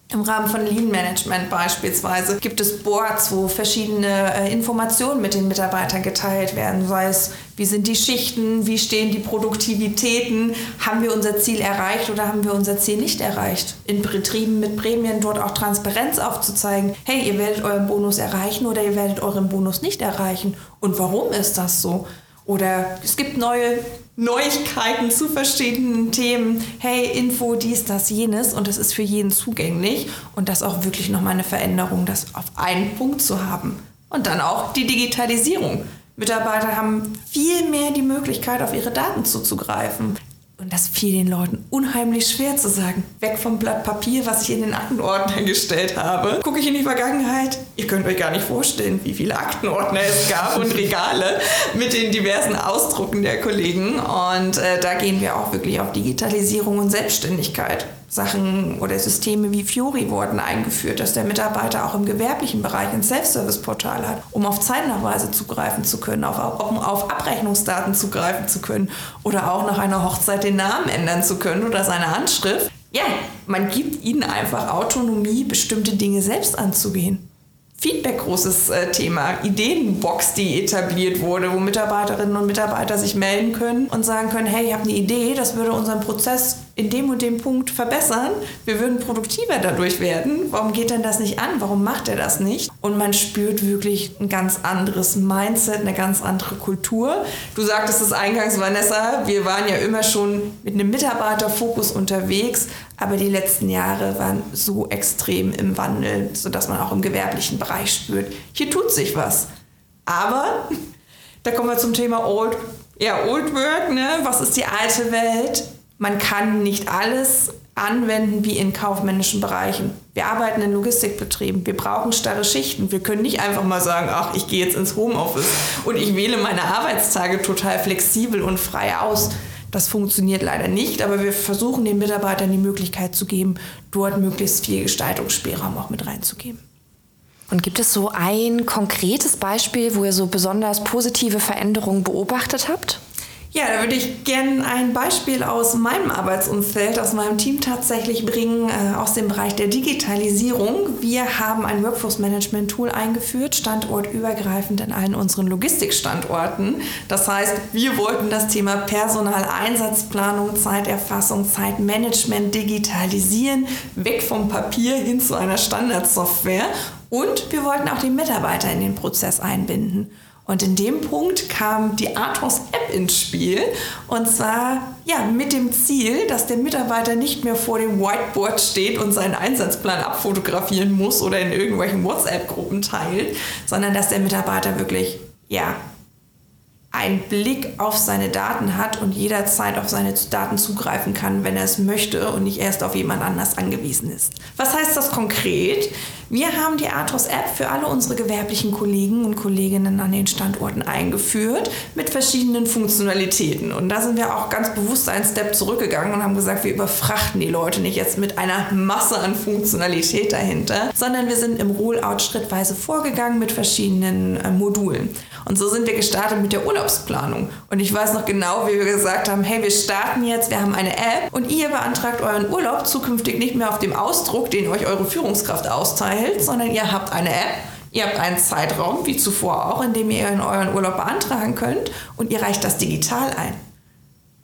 Im Rahmen von Lean Management beispielsweise gibt es Boards, wo verschiedene äh, Informationen mit den Mitarbeitern geteilt werden, sei es, wie sind die Schichten, wie stehen die Produktivitäten, haben wir unser Ziel erreicht oder haben wir unser Ziel nicht erreicht. In Betrieben mit Prämien dort auch Transparenz aufzuzeigen, hey, ihr werdet euren Bonus erreichen oder ihr werdet euren Bonus nicht erreichen. Und warum ist das so? Oder es gibt neue Neuigkeiten zu verschiedenen Themen. Hey, Info, dies, das, jenes. Und das ist für jeden zugänglich. Und das auch wirklich nochmal eine Veränderung, das auf einen Punkt zu haben. Und dann auch die Digitalisierung. Mitarbeiter haben viel mehr die Möglichkeit, auf ihre Daten zuzugreifen. Und das fiel den Leuten unheimlich schwer zu sagen. Weg vom Blatt Papier, was ich in den Aktenordner gestellt habe. Gucke ich in die Vergangenheit. Ihr könnt euch gar nicht vorstellen, wie viele Aktenordner es gab und Regale mit den diversen Ausdrucken der Kollegen. Und äh, da gehen wir auch wirklich auf Digitalisierung und Selbstständigkeit. Sachen oder Systeme wie Fiori wurden eingeführt, dass der Mitarbeiter auch im gewerblichen Bereich ein Self-Service-Portal hat, um auf Zeitnachweise zugreifen zu können, auf, um auf Abrechnungsdaten zugreifen zu können oder auch nach einer Hochzeit den Namen ändern zu können oder seine Handschrift. Ja, man gibt ihnen einfach Autonomie, bestimmte Dinge selbst anzugehen. Feedback großes äh, Thema. Ideenbox, die etabliert wurde, wo Mitarbeiterinnen und Mitarbeiter sich melden können und sagen können, hey, ich habe eine Idee, das würde unseren Prozess in dem und dem Punkt verbessern. Wir würden produktiver dadurch werden. Warum geht denn das nicht an? Warum macht er das nicht? Und man spürt wirklich ein ganz anderes Mindset, eine ganz andere Kultur. Du sagtest es eingangs, Vanessa, wir waren ja immer schon mit einem Mitarbeiterfokus unterwegs, aber die letzten Jahre waren so extrem im Wandel, sodass man auch im gewerblichen Bereich spürt, hier tut sich was. Aber da kommen wir zum Thema Old, ja, Old Work, ne? Was ist die alte Welt? Man kann nicht alles anwenden wie in kaufmännischen Bereichen. Wir arbeiten in Logistikbetrieben. Wir brauchen starre Schichten. Wir können nicht einfach mal sagen, ach, ich gehe jetzt ins Homeoffice und ich wähle meine Arbeitstage total flexibel und frei aus. Das funktioniert leider nicht, aber wir versuchen den Mitarbeitern die Möglichkeit zu geben, dort möglichst viel Gestaltungsspielraum auch mit reinzugeben. Und gibt es so ein konkretes Beispiel, wo ihr so besonders positive Veränderungen beobachtet habt? Ja, da würde ich gerne ein Beispiel aus meinem Arbeitsumfeld, aus meinem Team tatsächlich bringen, äh, aus dem Bereich der Digitalisierung. Wir haben ein Workforce-Management-Tool eingeführt, standortübergreifend in allen unseren Logistikstandorten. Das heißt, wir wollten das Thema Personaleinsatzplanung, Zeiterfassung, Zeitmanagement digitalisieren, weg vom Papier hin zu einer Standardsoftware. Und wir wollten auch die Mitarbeiter in den Prozess einbinden. Und in dem Punkt kam die Athos App ins Spiel. Und zwar ja, mit dem Ziel, dass der Mitarbeiter nicht mehr vor dem Whiteboard steht und seinen Einsatzplan abfotografieren muss oder in irgendwelchen WhatsApp-Gruppen teilt, sondern dass der Mitarbeiter wirklich ja, einen Blick auf seine Daten hat und jederzeit auf seine Daten zugreifen kann, wenn er es möchte und nicht erst auf jemand anders angewiesen ist. Was heißt das konkret? Wir haben die Athos-App für alle unsere gewerblichen Kollegen und Kolleginnen an den Standorten eingeführt mit verschiedenen Funktionalitäten. Und da sind wir auch ganz bewusst einen Step zurückgegangen und haben gesagt, wir überfrachten die Leute nicht jetzt mit einer Masse an Funktionalität dahinter, sondern wir sind im Rollout schrittweise vorgegangen mit verschiedenen äh, Modulen. Und so sind wir gestartet mit der Urlaubsplanung. Und ich weiß noch genau, wie wir gesagt haben, hey, wir starten jetzt, wir haben eine App und ihr beantragt euren Urlaub zukünftig nicht mehr auf dem Ausdruck, den euch eure Führungskraft austeilt, sondern ihr habt eine App, Ihr habt einen Zeitraum, wie zuvor auch, in dem ihr euren Urlaub beantragen könnt und ihr reicht das digital ein.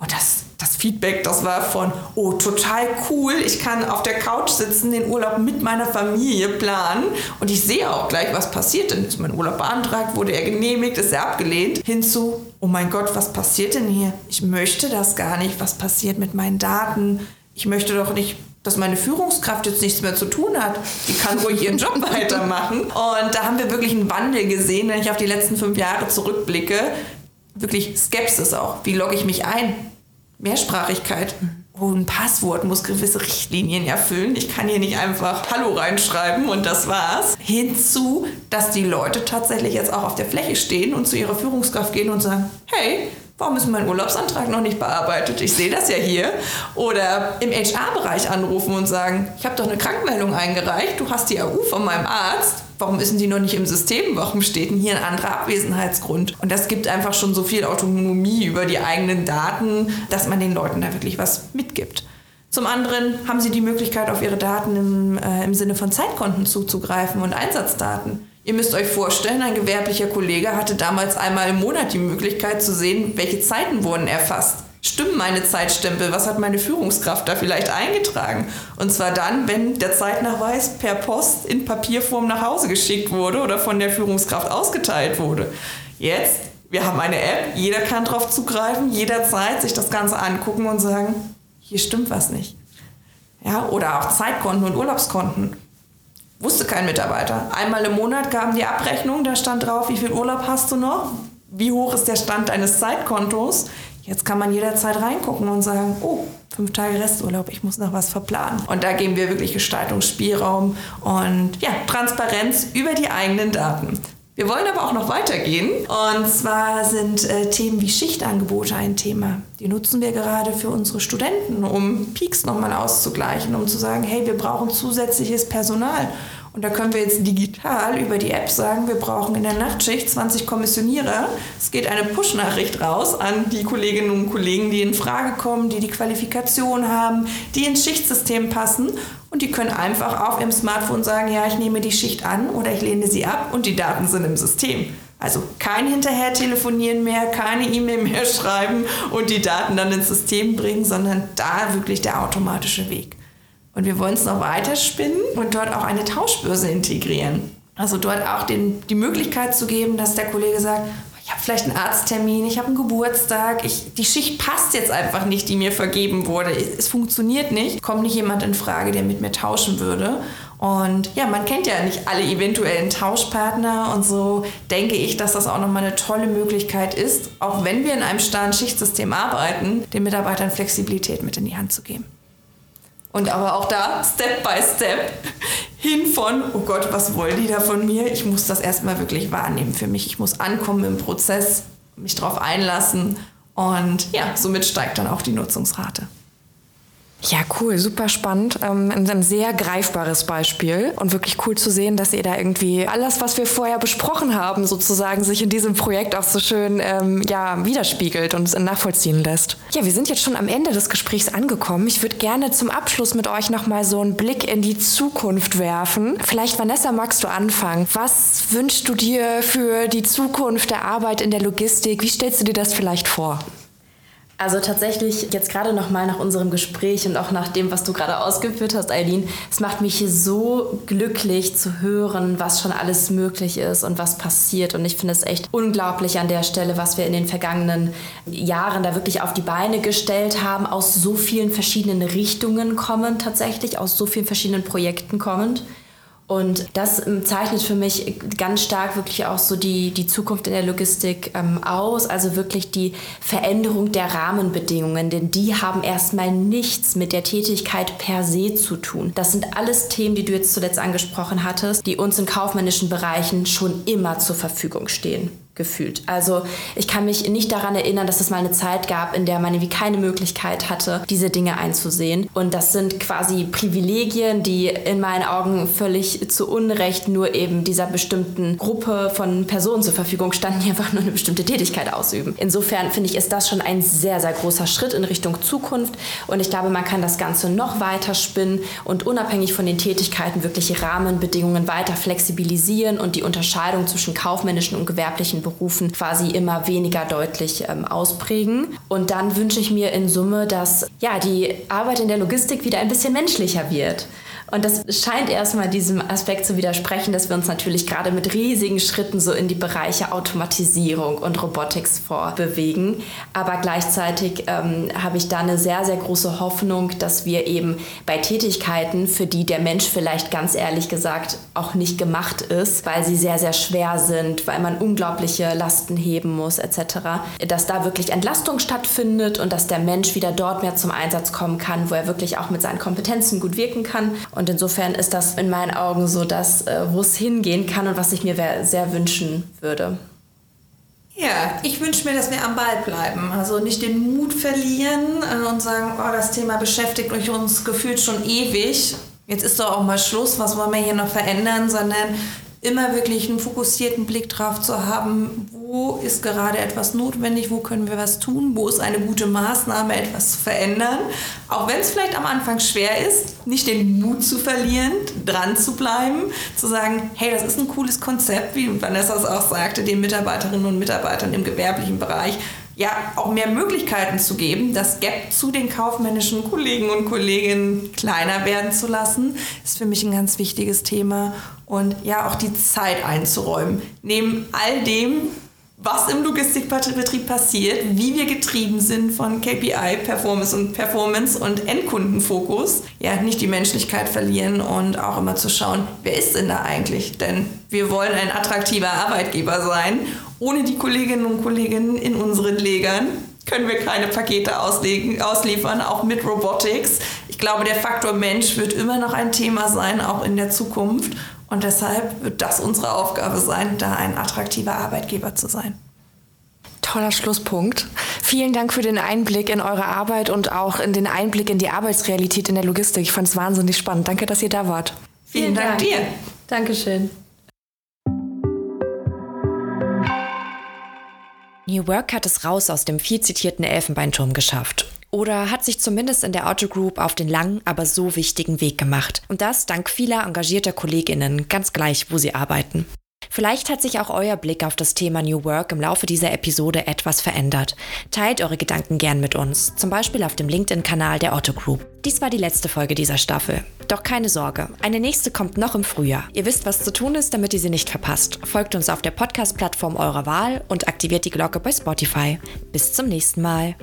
Und das das Feedback, das war von, oh, total cool, ich kann auf der Couch sitzen, den Urlaub mit meiner Familie planen und ich sehe auch gleich, was passiert. Dann ist mein Urlaub beantragt, wurde er genehmigt, ist er abgelehnt, hinzu, oh mein Gott, was passiert denn hier? Ich möchte das gar nicht, was passiert mit meinen Daten? Ich möchte doch nicht dass meine Führungskraft jetzt nichts mehr zu tun hat. Die kann ruhig ihren Job weitermachen. Und da haben wir wirklich einen Wandel gesehen, wenn ich auf die letzten fünf Jahre zurückblicke. Wirklich Skepsis auch. Wie logge ich mich ein? Mehrsprachigkeit. Oh, ein Passwort muss gewisse Richtlinien erfüllen. Ich kann hier nicht einfach Hallo reinschreiben und das war's. Hinzu, dass die Leute tatsächlich jetzt auch auf der Fläche stehen und zu ihrer Führungskraft gehen und sagen, hey, warum ist mein Urlaubsantrag noch nicht bearbeitet? Ich sehe das ja hier. Oder im HR-Bereich anrufen und sagen, ich habe doch eine Krankmeldung eingereicht, du hast die AU von meinem Arzt, warum ist die noch nicht im System? Warum steht denn hier ein anderer Abwesenheitsgrund? Und das gibt einfach schon so viel Autonomie über die eigenen Daten, dass man den Leuten da wirklich was mitgibt. Zum anderen haben sie die Möglichkeit, auf ihre Daten im, äh, im Sinne von Zeitkonten zuzugreifen und Einsatzdaten. Ihr müsst euch vorstellen, ein gewerblicher Kollege hatte damals einmal im Monat die Möglichkeit zu sehen, welche Zeiten wurden erfasst. Stimmen meine Zeitstempel? Was hat meine Führungskraft da vielleicht eingetragen? Und zwar dann, wenn der Zeitnachweis per Post in Papierform nach Hause geschickt wurde oder von der Führungskraft ausgeteilt wurde. Jetzt, wir haben eine App, jeder kann darauf zugreifen, jederzeit sich das Ganze angucken und sagen, hier stimmt was nicht. Ja, oder auch Zeitkonten und Urlaubskonten. Wusste kein Mitarbeiter. Einmal im Monat gaben die Abrechnung, da stand drauf, wie viel Urlaub hast du noch? Wie hoch ist der Stand deines Zeitkontos? Jetzt kann man jederzeit reingucken und sagen, oh, fünf Tage Resturlaub, ich muss noch was verplanen. Und da geben wir wirklich Gestaltungsspielraum und ja, Transparenz über die eigenen Daten. Wir wollen aber auch noch weitergehen. Und zwar sind äh, Themen wie Schichtangebote ein Thema. Die nutzen wir gerade für unsere Studenten, um Peaks nochmal auszugleichen, um zu sagen, hey, wir brauchen zusätzliches Personal. Und da können wir jetzt digital über die App sagen, wir brauchen in der Nachtschicht 20 Kommissionierer. Es geht eine Push-Nachricht raus an die Kolleginnen und Kollegen, die in Frage kommen, die die Qualifikation haben, die ins Schichtsystem passen. Und die können einfach auf ihrem Smartphone sagen, ja, ich nehme die Schicht an oder ich lehne sie ab und die Daten sind im System. Also kein hinterher telefonieren mehr, keine E-Mail mehr schreiben und die Daten dann ins System bringen, sondern da wirklich der automatische Weg. Und wir wollen es noch weiter spinnen und dort auch eine Tauschbörse integrieren. Also dort auch den, die Möglichkeit zu geben, dass der Kollege sagt, ich habe vielleicht einen Arzttermin, ich habe einen Geburtstag, ich, die Schicht passt jetzt einfach nicht, die mir vergeben wurde. Es funktioniert nicht, kommt nicht jemand in Frage, der mit mir tauschen würde. Und ja, man kennt ja nicht alle eventuellen Tauschpartner und so denke ich, dass das auch nochmal eine tolle Möglichkeit ist, auch wenn wir in einem starren Schichtsystem arbeiten, den Mitarbeitern Flexibilität mit in die Hand zu geben. Und aber auch da, Step by Step, hin von, oh Gott, was wollen die da von mir? Ich muss das erstmal wirklich wahrnehmen für mich. Ich muss ankommen im Prozess, mich darauf einlassen. Und ja, somit steigt dann auch die Nutzungsrate. Ja, cool, super spannend. Ähm, ein sehr greifbares Beispiel und wirklich cool zu sehen, dass ihr da irgendwie alles, was wir vorher besprochen haben, sozusagen sich in diesem Projekt auch so schön ähm, ja, widerspiegelt und nachvollziehen lässt. Ja, wir sind jetzt schon am Ende des Gesprächs angekommen. Ich würde gerne zum Abschluss mit euch nochmal so einen Blick in die Zukunft werfen. Vielleicht, Vanessa, magst du anfangen? Was wünschst du dir für die Zukunft der Arbeit in der Logistik? Wie stellst du dir das vielleicht vor? Also tatsächlich jetzt gerade noch mal nach unserem Gespräch und auch nach dem, was du gerade ausgeführt hast, Eileen, es macht mich so glücklich zu hören, was schon alles möglich ist und was passiert. Und ich finde es echt unglaublich an der Stelle, was wir in den vergangenen Jahren da wirklich auf die Beine gestellt haben, aus so vielen verschiedenen Richtungen kommend tatsächlich, aus so vielen verschiedenen Projekten kommend. Und das ähm, zeichnet für mich ganz stark wirklich auch so die, die Zukunft in der Logistik ähm, aus, also wirklich die Veränderung der Rahmenbedingungen, denn die haben erstmal nichts mit der Tätigkeit per se zu tun. Das sind alles Themen, die du jetzt zuletzt angesprochen hattest, die uns in kaufmännischen Bereichen schon immer zur Verfügung stehen gefühlt. Also ich kann mich nicht daran erinnern, dass es mal eine Zeit gab, in der man irgendwie keine Möglichkeit hatte, diese Dinge einzusehen. Und das sind quasi Privilegien, die in meinen Augen völlig zu Unrecht nur eben dieser bestimmten Gruppe von Personen zur Verfügung standen, die einfach nur eine bestimmte Tätigkeit ausüben. Insofern finde ich, ist das schon ein sehr, sehr großer Schritt in Richtung Zukunft. Und ich glaube, man kann das Ganze noch weiter spinnen und unabhängig von den Tätigkeiten wirklich Rahmenbedingungen weiter flexibilisieren und die Unterscheidung zwischen kaufmännischen und gewerblichen Berufen quasi immer weniger deutlich ähm, ausprägen. Und dann wünsche ich mir in Summe, dass ja, die Arbeit in der Logistik wieder ein bisschen menschlicher wird. Und das scheint erstmal diesem Aspekt zu widersprechen, dass wir uns natürlich gerade mit riesigen Schritten so in die Bereiche Automatisierung und Robotics vorbewegen. Aber gleichzeitig ähm, habe ich da eine sehr, sehr große Hoffnung, dass wir eben bei Tätigkeiten, für die der Mensch vielleicht ganz ehrlich gesagt auch nicht gemacht ist, weil sie sehr, sehr schwer sind, weil man unglaubliche Lasten heben muss etc., dass da wirklich Entlastung stattfindet und dass der Mensch wieder dort mehr zum Einsatz kommen kann, wo er wirklich auch mit seinen Kompetenzen gut wirken kann. Und und insofern ist das in meinen Augen so das, äh, wo es hingehen kann und was ich mir sehr wünschen würde. Ja, ich wünsche mir, dass wir am Ball bleiben. Also nicht den Mut verlieren äh, und sagen, oh, das Thema beschäftigt uns gefühlt schon ewig. Jetzt ist doch auch mal Schluss, was wollen wir hier noch verändern, sondern immer wirklich einen fokussierten Blick drauf zu haben, wo ist gerade etwas notwendig, wo können wir was tun, wo ist eine gute Maßnahme, etwas zu verändern. Auch wenn es vielleicht am Anfang schwer ist, nicht den Mut zu verlieren, dran zu bleiben, zu sagen, hey, das ist ein cooles Konzept, wie Vanessa es auch sagte, den Mitarbeiterinnen und Mitarbeitern im gewerblichen Bereich ja auch mehr Möglichkeiten zu geben, das Gap zu den kaufmännischen Kollegen und Kolleginnen kleiner werden zu lassen, ist für mich ein ganz wichtiges Thema. Und ja, auch die Zeit einzuräumen. Neben all dem, was im Logistikbetrieb passiert, wie wir getrieben sind von KPI, Performance und Performance und Endkundenfokus, ja, nicht die Menschlichkeit verlieren und auch immer zu schauen, wer ist denn da eigentlich? Denn wir wollen ein attraktiver Arbeitgeber sein. Ohne die Kolleginnen und Kollegen in unseren Legern können wir keine Pakete auslegen, ausliefern, auch mit Robotics. Ich glaube, der Faktor Mensch wird immer noch ein Thema sein, auch in der Zukunft. Und deshalb wird das unsere Aufgabe sein, da ein attraktiver Arbeitgeber zu sein. Toller Schlusspunkt. Vielen Dank für den Einblick in eure Arbeit und auch in den Einblick in die Arbeitsrealität in der Logistik. Ich fand es wahnsinnig spannend. Danke, dass ihr da wart. Vielen, Vielen Dank, Dank dir. Dankeschön. New Work hat es raus aus dem viel zitierten Elfenbeinturm geschafft oder hat sich zumindest in der Otto Group auf den langen, aber so wichtigen Weg gemacht. Und das dank vieler engagierter Kolleginnen, ganz gleich, wo sie arbeiten. Vielleicht hat sich auch euer Blick auf das Thema New Work im Laufe dieser Episode etwas verändert. Teilt eure Gedanken gern mit uns, zum Beispiel auf dem LinkedIn-Kanal der Otto Group. Dies war die letzte Folge dieser Staffel. Doch keine Sorge, eine nächste kommt noch im Frühjahr. Ihr wisst, was zu tun ist, damit ihr sie nicht verpasst. Folgt uns auf der Podcast-Plattform eurer Wahl und aktiviert die Glocke bei Spotify. Bis zum nächsten Mal.